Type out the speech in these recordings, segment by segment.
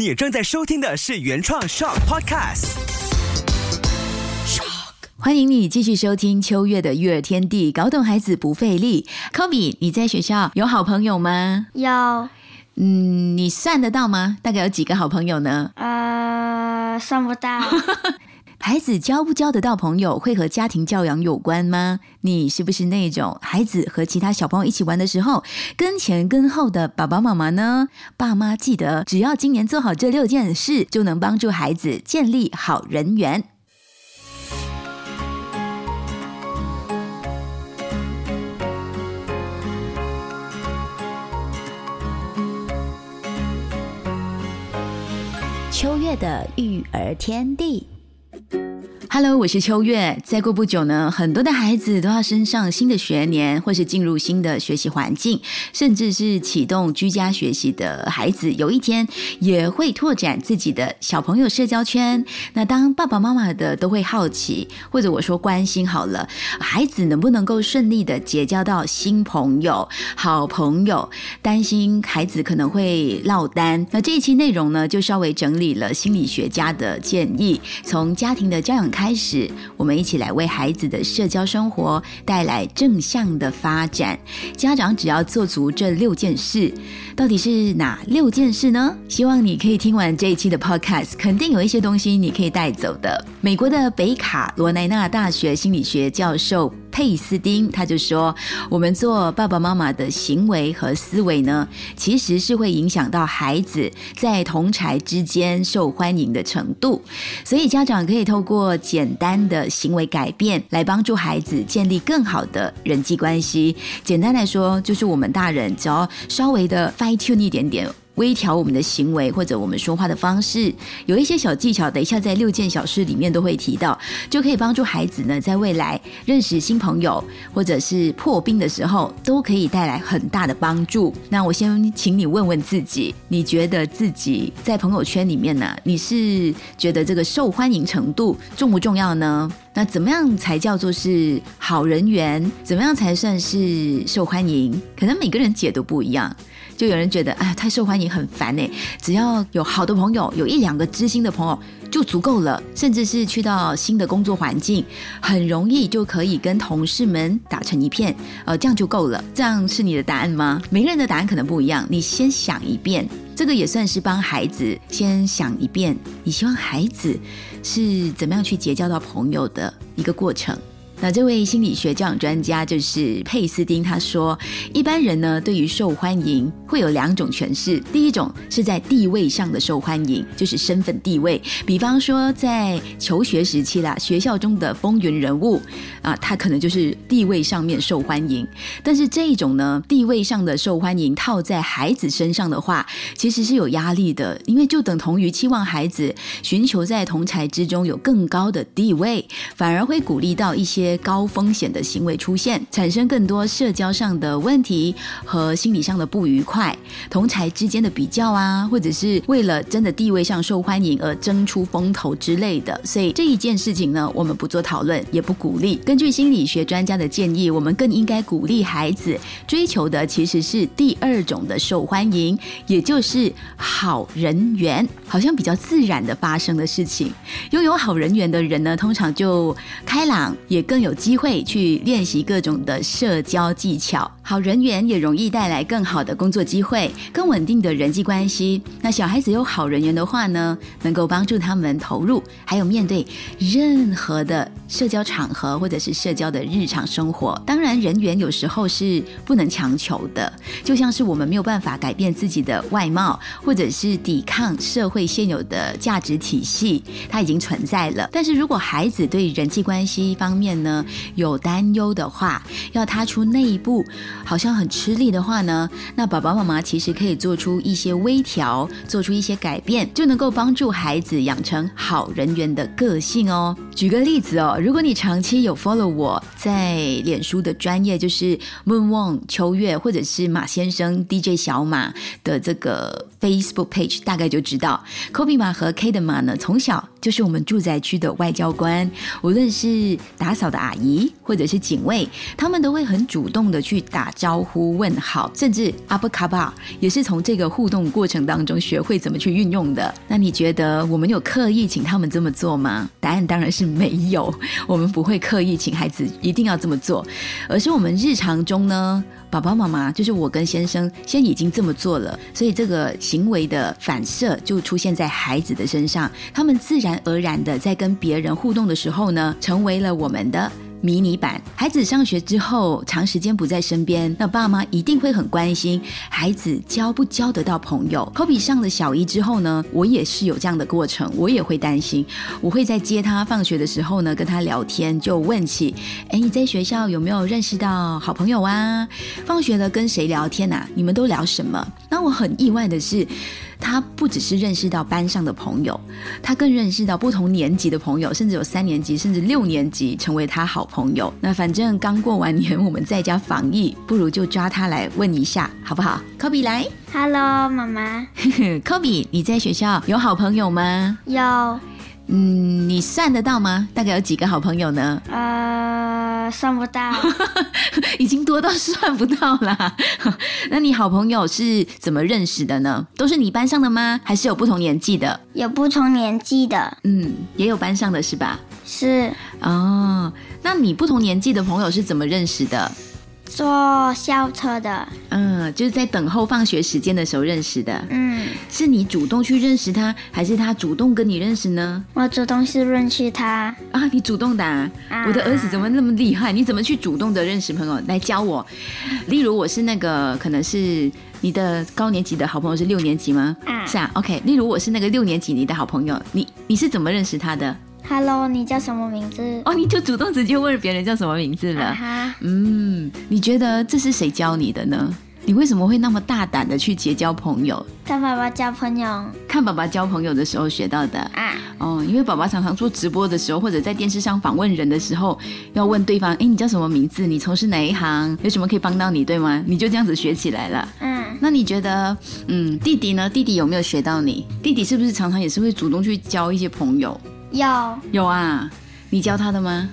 你正在收听的是原创 Shock Podcast。欢迎你继续收听秋月的育儿天地，搞懂孩子不费力。Kobe，你在学校有好朋友吗？有，嗯，你算得到吗？大概有几个好朋友呢？呃，算不到。孩子交不交得到朋友，会和家庭教养有关吗？你是不是那种孩子和其他小朋友一起玩的时候，跟前跟后的爸爸妈妈呢？爸妈记得，只要今年做好这六件事，就能帮助孩子建立好人缘。秋月的育儿天地。Hello，我是秋月。再过不久呢，很多的孩子都要升上新的学年，或是进入新的学习环境，甚至是启动居家学习的孩子，有一天也会拓展自己的小朋友社交圈。那当爸爸妈妈的都会好奇，或者我说关心好了，孩子能不能够顺利的结交到新朋友、好朋友？担心孩子可能会落单。那这一期内容呢，就稍微整理了心理学家的建议，从家庭的教养开开始，我们一起来为孩子的社交生活带来正向的发展。家长只要做足这六件事，到底是哪六件事呢？希望你可以听完这一期的 Podcast，肯定有一些东西你可以带走的。美国的北卡罗来纳大学心理学教授。佩斯丁他就说：“我们做爸爸妈妈的行为和思维呢，其实是会影响到孩子在同才之间受欢迎的程度。所以家长可以透过简单的行为改变来帮助孩子建立更好的人际关系。简单来说，就是我们大人只要稍微的 fine tune 一点点。”微调我们的行为或者我们说话的方式，有一些小技巧，等一下在六件小事里面都会提到，就可以帮助孩子呢，在未来认识新朋友或者是破冰的时候，都可以带来很大的帮助。那我先请你问问自己，你觉得自己在朋友圈里面呢，你是觉得这个受欢迎程度重不重要呢？那怎么样才叫做是好人缘？怎么样才算是受欢迎？可能每个人解读不一样。就有人觉得，哎，太受欢迎很烦哎，只要有好的朋友，有一两个知心的朋友就足够了。甚至是去到新的工作环境，很容易就可以跟同事们打成一片，呃，这样就够了。这样是你的答案吗？每个人的答案可能不一样。你先想一遍，这个也算是帮孩子先想一遍，你希望孩子是怎么样去结交到朋友的一个过程。那这位心理学教养专家就是佩斯丁，他说，一般人呢对于受欢迎会有两种诠释，第一种是在地位上的受欢迎，就是身份地位，比方说在求学时期啦，学校中的风云人物啊，他可能就是地位上面受欢迎。但是这一种呢，地位上的受欢迎套在孩子身上的话，其实是有压力的，因为就等同于期望孩子寻求在同才之中有更高的地位，反而会鼓励到一些。高风险的行为出现，产生更多社交上的问题和心理上的不愉快，同才之间的比较啊，或者是为了真的地位上受欢迎而争出风头之类的。所以这一件事情呢，我们不做讨论，也不鼓励。根据心理学专家的建议，我们更应该鼓励孩子追求的其实是第二种的受欢迎，也就是好人缘，好像比较自然的发生的事情。拥有好人缘的人呢，通常就开朗，也更。有机会去练习各种的社交技巧，好人缘也容易带来更好的工作机会、更稳定的人际关系。那小孩子有好人缘的话呢，能够帮助他们投入，还有面对任何的社交场合或者是社交的日常生活。当然，人缘有时候是不能强求的，就像是我们没有办法改变自己的外貌，或者是抵抗社会现有的价值体系，它已经存在了。但是如果孩子对人际关系方面呢？有担忧的话，要踏出那一步，好像很吃力的话呢，那爸爸妈妈其实可以做出一些微调，做出一些改变，就能够帮助孩子养成好人缘的个性哦。举个例子哦，如果你长期有 follow 我在脸书的专业，就是 Moon 王秋月，或者是马先生 DJ 小马的这个。Facebook page，大概就知道，Kobe 妈和 K 的妈呢，从小就是我们住宅区的外交官，无论是打扫的阿姨或者是警卫，他们都会很主动的去打招呼问好，甚至阿布卡巴也是从这个互动过程当中学会怎么去运用的。那你觉得我们有刻意请他们这么做吗？答案当然是没有，我们不会刻意请孩子一定要这么做，而是我们日常中呢。爸爸妈妈就是我跟先生，先已经这么做了，所以这个行为的反射就出现在孩子的身上，他们自然而然的在跟别人互动的时候呢，成为了我们的。迷你版，孩子上学之后长时间不在身边，那爸妈一定会很关心孩子交不交得到朋友。科比上了小一之后呢，我也是有这样的过程，我也会担心。我会在接他放学的时候呢，跟他聊天，就问起：哎，你在学校有没有认识到好朋友啊？放学了跟谁聊天呐？你们都聊什么？那我很意外的是。他不只是认识到班上的朋友，他更认识到不同年级的朋友，甚至有三年级，甚至六年级成为他好朋友。那反正刚过完年，我们在家防疫，不如就抓他来问一下，好不好？Kobe 来，Hello，妈妈。Kobe，，你在学校有好朋友吗？有。嗯，你算得到吗？大概有几个好朋友呢？呃，算不到，已经多到算不到啦。那你好朋友是怎么认识的呢？都是你班上的吗？还是有不同年纪的？有不同年纪的，嗯，也有班上的是吧？是。哦，那你不同年纪的朋友是怎么认识的？坐校车的，嗯，就是在等候放学时间的时候认识的，嗯，是你主动去认识他，还是他主动跟你认识呢？我主动是认识他。啊，你主动的，我的儿子怎么那么厉害？你怎么去主动的认识朋友？来教我，例如我是那个，可能是你的高年级的好朋友是六年级吗？啊，是啊，OK，例如我是那个六年级你的好朋友，你你是怎么认识他的？Hello，你叫什么名字？哦，你就主动直接问别人叫什么名字了。哈，嗯，你觉得这是谁教你的呢？你为什么会那么大胆的去结交朋友？看爸爸交朋友，看爸爸交朋友的时候学到的。啊，哦，因为爸爸常常做直播的时候，或者在电视上访问人的时候，要问对方：哎，你叫什么名字？你从事哪一行？有什么可以帮到你？对吗？你就这样子学起来了。嗯，那你觉得，嗯，弟弟呢？弟弟有没有学到你？弟弟是不是常常也是会主动去交一些朋友？有有啊，你教他的吗？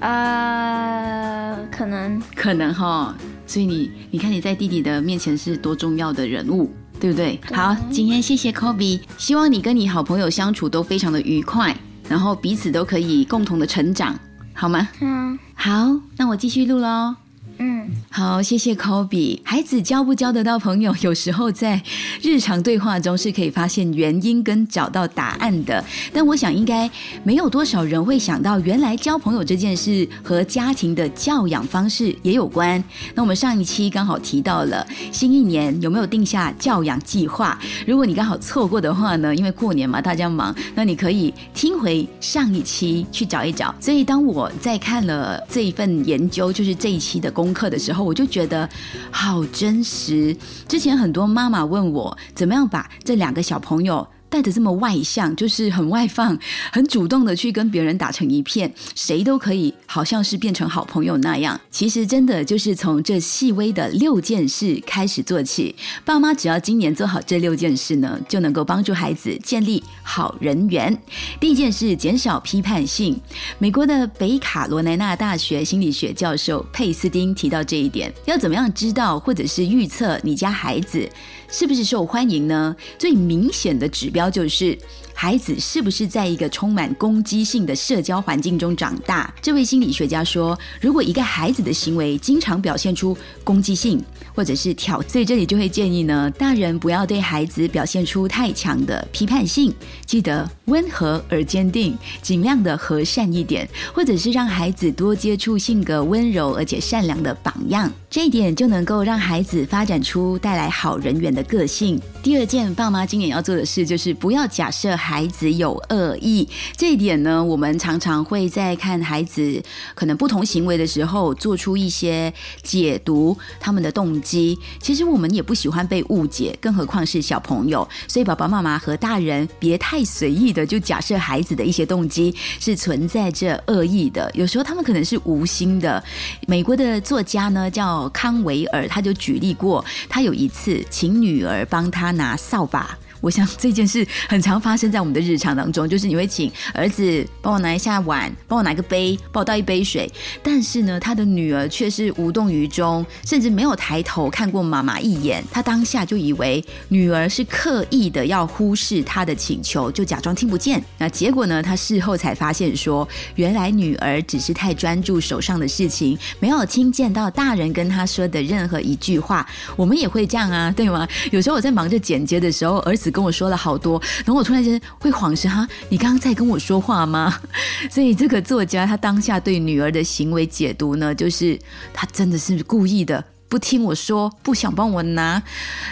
呃，可能可能哈，所以你你看你在弟弟的面前是多重要的人物，对不对？好，今天谢谢 Kobe，希望你跟你好朋友相处都非常的愉快，然后彼此都可以共同的成长，好吗？嗯，好，那我继续录喽。嗯，好，谢谢 Kobe。孩子交不交得到朋友，有时候在日常对话中是可以发现原因跟找到答案的。但我想，应该没有多少人会想到，原来交朋友这件事和家庭的教养方式也有关。那我们上一期刚好提到了新一年有没有定下教养计划？如果你刚好错过的话呢？因为过年嘛，大家忙，那你可以听回上一期去找一找。所以当我在看了这一份研究，就是这一期的公。功课的时候，我就觉得好真实。之前很多妈妈问我，怎么样把这两个小朋友。带的这么外向，就是很外放、很主动的去跟别人打成一片，谁都可以，好像是变成好朋友那样。其实真的就是从这细微的六件事开始做起。爸妈只要今年做好这六件事呢，就能够帮助孩子建立好人缘。第一件事，减少批判性。美国的北卡罗来纳大学心理学教授佩斯丁提到这一点。要怎么样知道或者是预测你家孩子？是不是受欢迎呢？最明显的指标就是。孩子是不是在一个充满攻击性的社交环境中长大？这位心理学家说，如果一个孩子的行为经常表现出攻击性，或者是挑，所以这里就会建议呢，大人不要对孩子表现出太强的批判性，记得温和而坚定，尽量的和善一点，或者是让孩子多接触性格温柔而且善良的榜样，这一点就能够让孩子发展出带来好人缘的个性。第二件，爸妈今年要做的事就是不要假设。孩子有恶意，这一点呢，我们常常会在看孩子可能不同行为的时候，做出一些解读他们的动机。其实我们也不喜欢被误解，更何况是小朋友。所以爸爸妈妈和大人别太随意的就假设孩子的一些动机是存在着恶意的。有时候他们可能是无心的。美国的作家呢叫康维尔，他就举例过，他有一次请女儿帮他拿扫把。我想这件事很常发生在我们的日常当中，就是你会请儿子帮我拿一下碗，帮我拿个杯，帮我倒一杯水。但是呢，他的女儿却是无动于衷，甚至没有抬头看过妈妈一眼。他当下就以为女儿是刻意的要忽视他的请求，就假装听不见。那结果呢？他事后才发现说，原来女儿只是太专注手上的事情，没有听见到大人跟他说的任何一句话。我们也会这样啊，对吗？有时候我在忙着剪接的时候，儿子跟我说了好多，然后我突然间会恍神哈，你刚刚在跟我说话吗？所以这个作家他当下对女儿的行为解读呢，就是他真的是故意的。不听我说，不想帮我拿，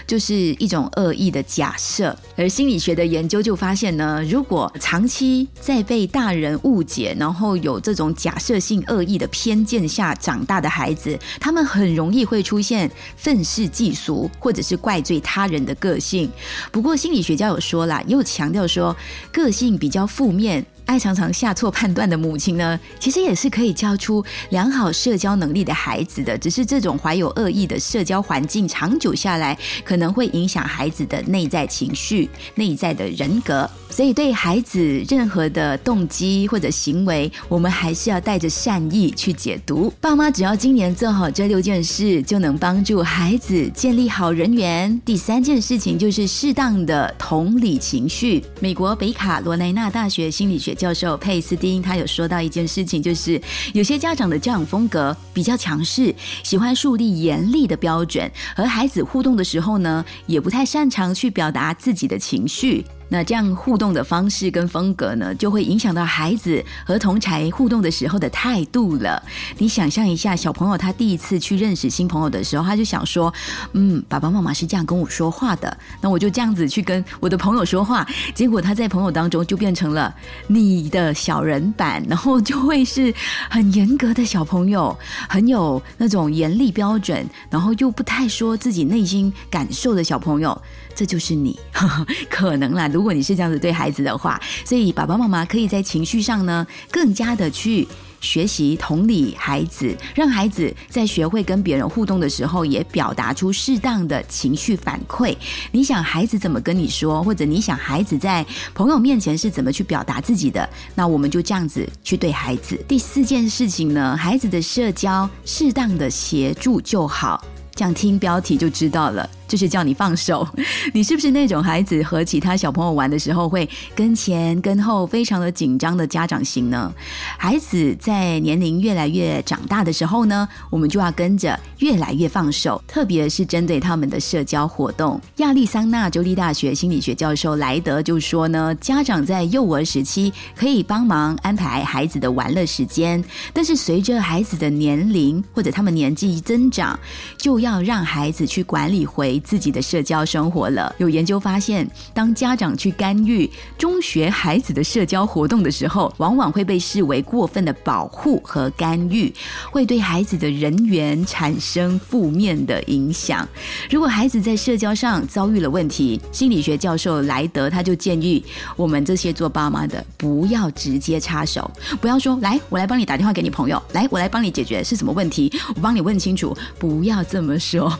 就是一种恶意的假设。而心理学的研究就发现呢，如果长期在被大人误解，然后有这种假设性恶意的偏见下长大的孩子，他们很容易会出现愤世嫉俗，或者是怪罪他人的个性。不过心理学家有说啦，又强调说，个性比较负面。爱常常下错判断的母亲呢，其实也是可以教出良好社交能力的孩子的。只是这种怀有恶意的社交环境，长久下来可能会影响孩子的内在情绪、内在的人格。所以，对孩子任何的动机或者行为，我们还是要带着善意去解读。爸妈只要今年做好这六件事，就能帮助孩子建立好人缘。第三件事情就是适当的同理情绪。美国北卡罗来纳大学心理学。教授佩斯丁他有说到一件事情，就是有些家长的教养风格比较强势，喜欢树立严厉的标准，和孩子互动的时候呢，也不太擅长去表达自己的情绪。那这样互动的方式跟风格呢，就会影响到孩子和同才互动的时候的态度了。你想象一下，小朋友他第一次去认识新朋友的时候，他就想说：“嗯，爸爸妈妈是这样跟我说话的，那我就这样子去跟我的朋友说话。”结果他在朋友当中就变成了你的小人版，然后就会是很严格的小朋友，很有那种严厉标准，然后又不太说自己内心感受的小朋友。这就是你，可能啦。如果你是这样子对孩子的话，所以爸爸妈妈可以在情绪上呢，更加的去学习同理孩子，让孩子在学会跟别人互动的时候，也表达出适当的情绪反馈。你想孩子怎么跟你说，或者你想孩子在朋友面前是怎么去表达自己的，那我们就这样子去对孩子。第四件事情呢，孩子的社交适当的协助就好。这样听标题就知道了。就是叫你放手，你是不是那种孩子和其他小朋友玩的时候会跟前跟后非常的紧张的家长型呢？孩子在年龄越来越长大的时候呢，我们就要跟着越来越放手，特别是针对他们的社交活动。亚利桑那州立大学心理学教授莱德就说呢，家长在幼儿时期可以帮忙安排孩子的玩乐时间，但是随着孩子的年龄或者他们年纪增长，就要让孩子去管理回。自己的社交生活了。有研究发现，当家长去干预中学孩子的社交活动的时候，往往会被视为过分的保护和干预，会对孩子的人缘产生负面的影响。如果孩子在社交上遭遇了问题，心理学教授莱德他就建议我们这些做爸妈的不要直接插手，不要说来我来帮你打电话给你朋友，来我来帮你解决是什么问题，我帮你问清楚，不要这么说。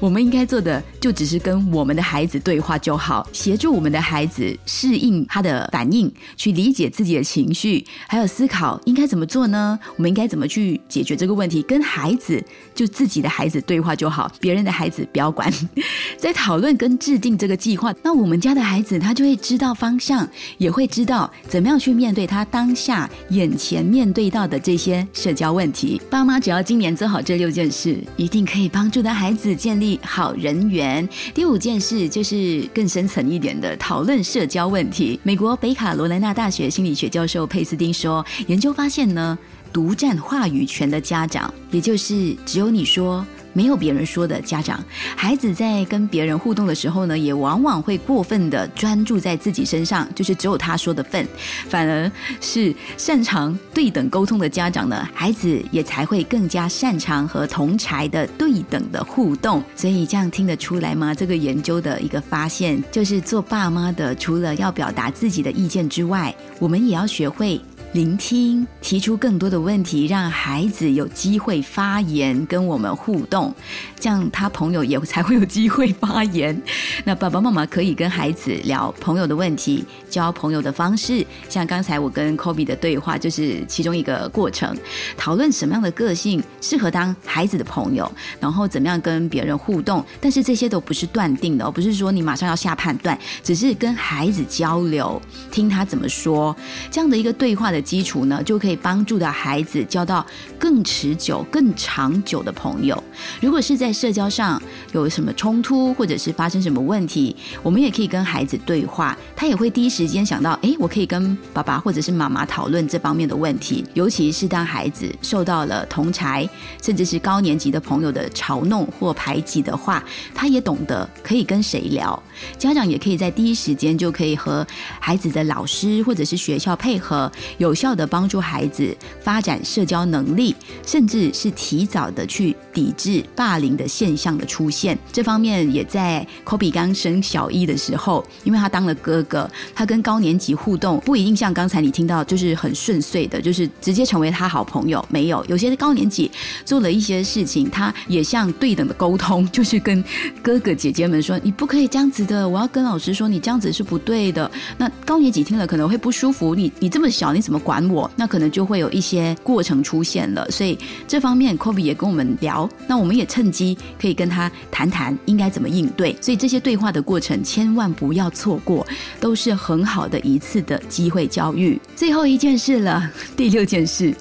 我们应该做的。就只是跟我们的孩子对话就好，协助我们的孩子适应他的反应，去理解自己的情绪，还有思考应该怎么做呢？我们应该怎么去解决这个问题？跟孩子就自己的孩子对话就好，别人的孩子不要管。在讨论跟制定这个计划，那我们家的孩子他就会知道方向，也会知道怎么样去面对他当下眼前面对到的这些社交问题。爸妈只要今年做好这六件事，一定可以帮助的孩子建立好人。缘第五件事就是更深层一点的讨论社交问题。美国北卡罗来纳大学心理学教授佩斯丁说，研究发现呢，独占话语权的家长，也就是只有你说。没有别人说的家长，孩子在跟别人互动的时候呢，也往往会过分的专注在自己身上，就是只有他说的份。反而是擅长对等沟通的家长呢，孩子也才会更加擅长和同才的对等的互动。所以这样听得出来吗？这个研究的一个发现，就是做爸妈的，除了要表达自己的意见之外，我们也要学会。聆听，提出更多的问题，让孩子有机会发言，跟我们互动，这样他朋友也才会有机会发言。那爸爸妈妈可以跟孩子聊朋友的问题，交朋友的方式，像刚才我跟 Kobe 的对话，就是其中一个过程，讨论什么样的个性适合当孩子的朋友，然后怎么样跟别人互动。但是这些都不是断定的，不是说你马上要下判断，只是跟孩子交流，听他怎么说，这样的一个对话的。基础呢，就可以帮助到孩子交到更持久、更长久的朋友。如果是在社交上有什么冲突，或者是发生什么问题，我们也可以跟孩子对话，他也会第一时间想到：哎，我可以跟爸爸或者是妈妈讨论这方面的问题。尤其是当孩子受到了同才甚至是高年级的朋友的嘲弄或排挤的话，他也懂得可以跟谁聊。家长也可以在第一时间就可以和孩子的老师或者是学校配合，有。有效的帮助孩子发展社交能力，甚至是提早的去抵制霸凌的现象的出现。这方面也在 Kobe 刚升小一的时候，因为他当了哥哥，他跟高年级互动不一定像刚才你听到就是很顺遂的，就是直接成为他好朋友。没有，有些高年级做了一些事情，他也像对等的沟通，就是跟哥哥姐姐们说：“你不可以这样子的，我要跟老师说你这样子是不对的。”那高年级听了可能会不舒服，你你这么小，你怎么？管我，那可能就会有一些过程出现了，所以这方面 Kobe 也跟我们聊，那我们也趁机可以跟他谈谈应该怎么应对，所以这些对话的过程千万不要错过，都是很好的一次的机会教育。最后一件事了，第六件事，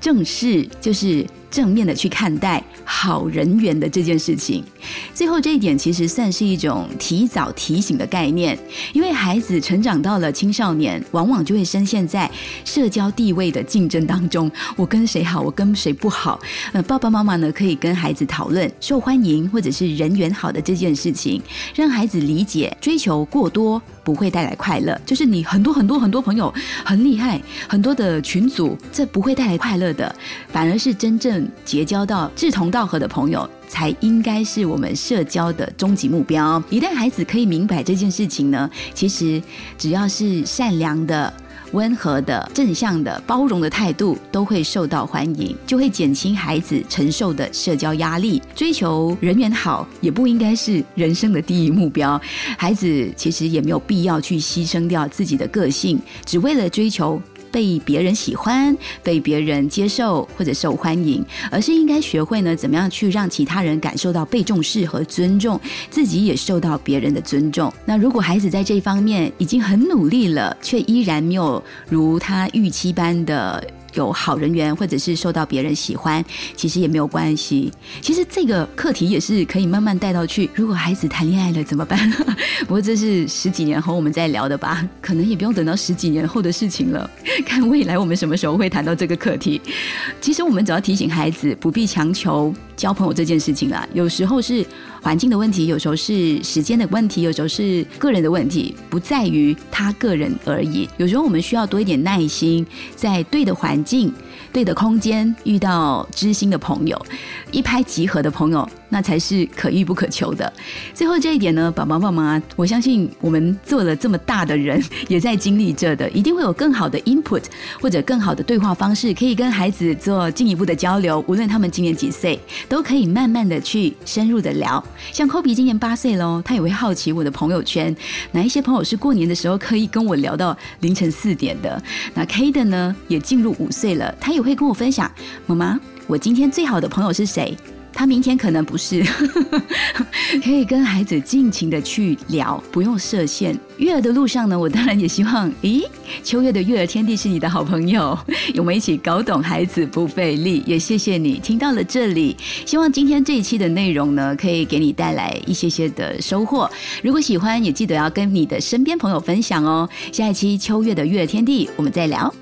正视就是。正面的去看待好人缘的这件事情，最后这一点其实算是一种提早提醒的概念，因为孩子成长到了青少年，往往就会深陷在社交地位的竞争当中。我跟谁好，我跟谁不好？呃，爸爸妈妈呢可以跟孩子讨论受欢迎或者是人缘好的这件事情，让孩子理解追求过多不会带来快乐。就是你很多很多很多朋友很厉害，很多的群组，这不会带来快乐的，反而是真正。结交到志同道道合的朋友，才应该是我们社交的终极目标。一旦孩子可以明白这件事情呢，其实只要是善良的、温和的、正向的、包容的态度，都会受到欢迎，就会减轻孩子承受的社交压力。追求人缘好，也不应该是人生的第一目标。孩子其实也没有必要去牺牲掉自己的个性，只为了追求。被别人喜欢、被别人接受或者受欢迎，而是应该学会呢，怎么样去让其他人感受到被重视和尊重，自己也受到别人的尊重。那如果孩子在这方面已经很努力了，却依然没有如他预期般的。有好人缘，或者是受到别人喜欢，其实也没有关系。其实这个课题也是可以慢慢带到去。如果孩子谈恋爱了怎么办？不过这是十几年后我们再聊的吧，可能也不用等到十几年后的事情了。看未来我们什么时候会谈到这个课题。其实我们只要提醒孩子不必强求交朋友这件事情啦。有时候是环境的问题，有时候是时间的问题，有时候是个人的问题，不在于他个人而已。有时候我们需要多一点耐心，在对的环。境对的空间，遇到知心的朋友，一拍即合的朋友，那才是可遇不可求的。最后这一点呢，宝宝妈妈，我相信我们做了这么大的人，也在经历着的，一定会有更好的 input 或者更好的对话方式，可以跟孩子做进一步的交流。无论他们今年几岁，都可以慢慢的去深入的聊。像 Kobe 今年八岁喽，他也会好奇我的朋友圈，哪一些朋友是过年的时候可以跟我聊到凌晨四点的。那 K 的呢，也进入五岁了，他也会跟我分享，妈妈，我今天最好的朋友是谁？他明天可能不是，可以跟孩子尽情的去聊，不用设限。育儿的路上呢，我当然也希望，咦，秋月的育儿天地是你的好朋友，我们一起搞懂孩子不费力。也谢谢你听到了这里，希望今天这一期的内容呢，可以给你带来一些些的收获。如果喜欢，也记得要跟你的身边朋友分享哦。下一期秋月的育儿天地，我们再聊。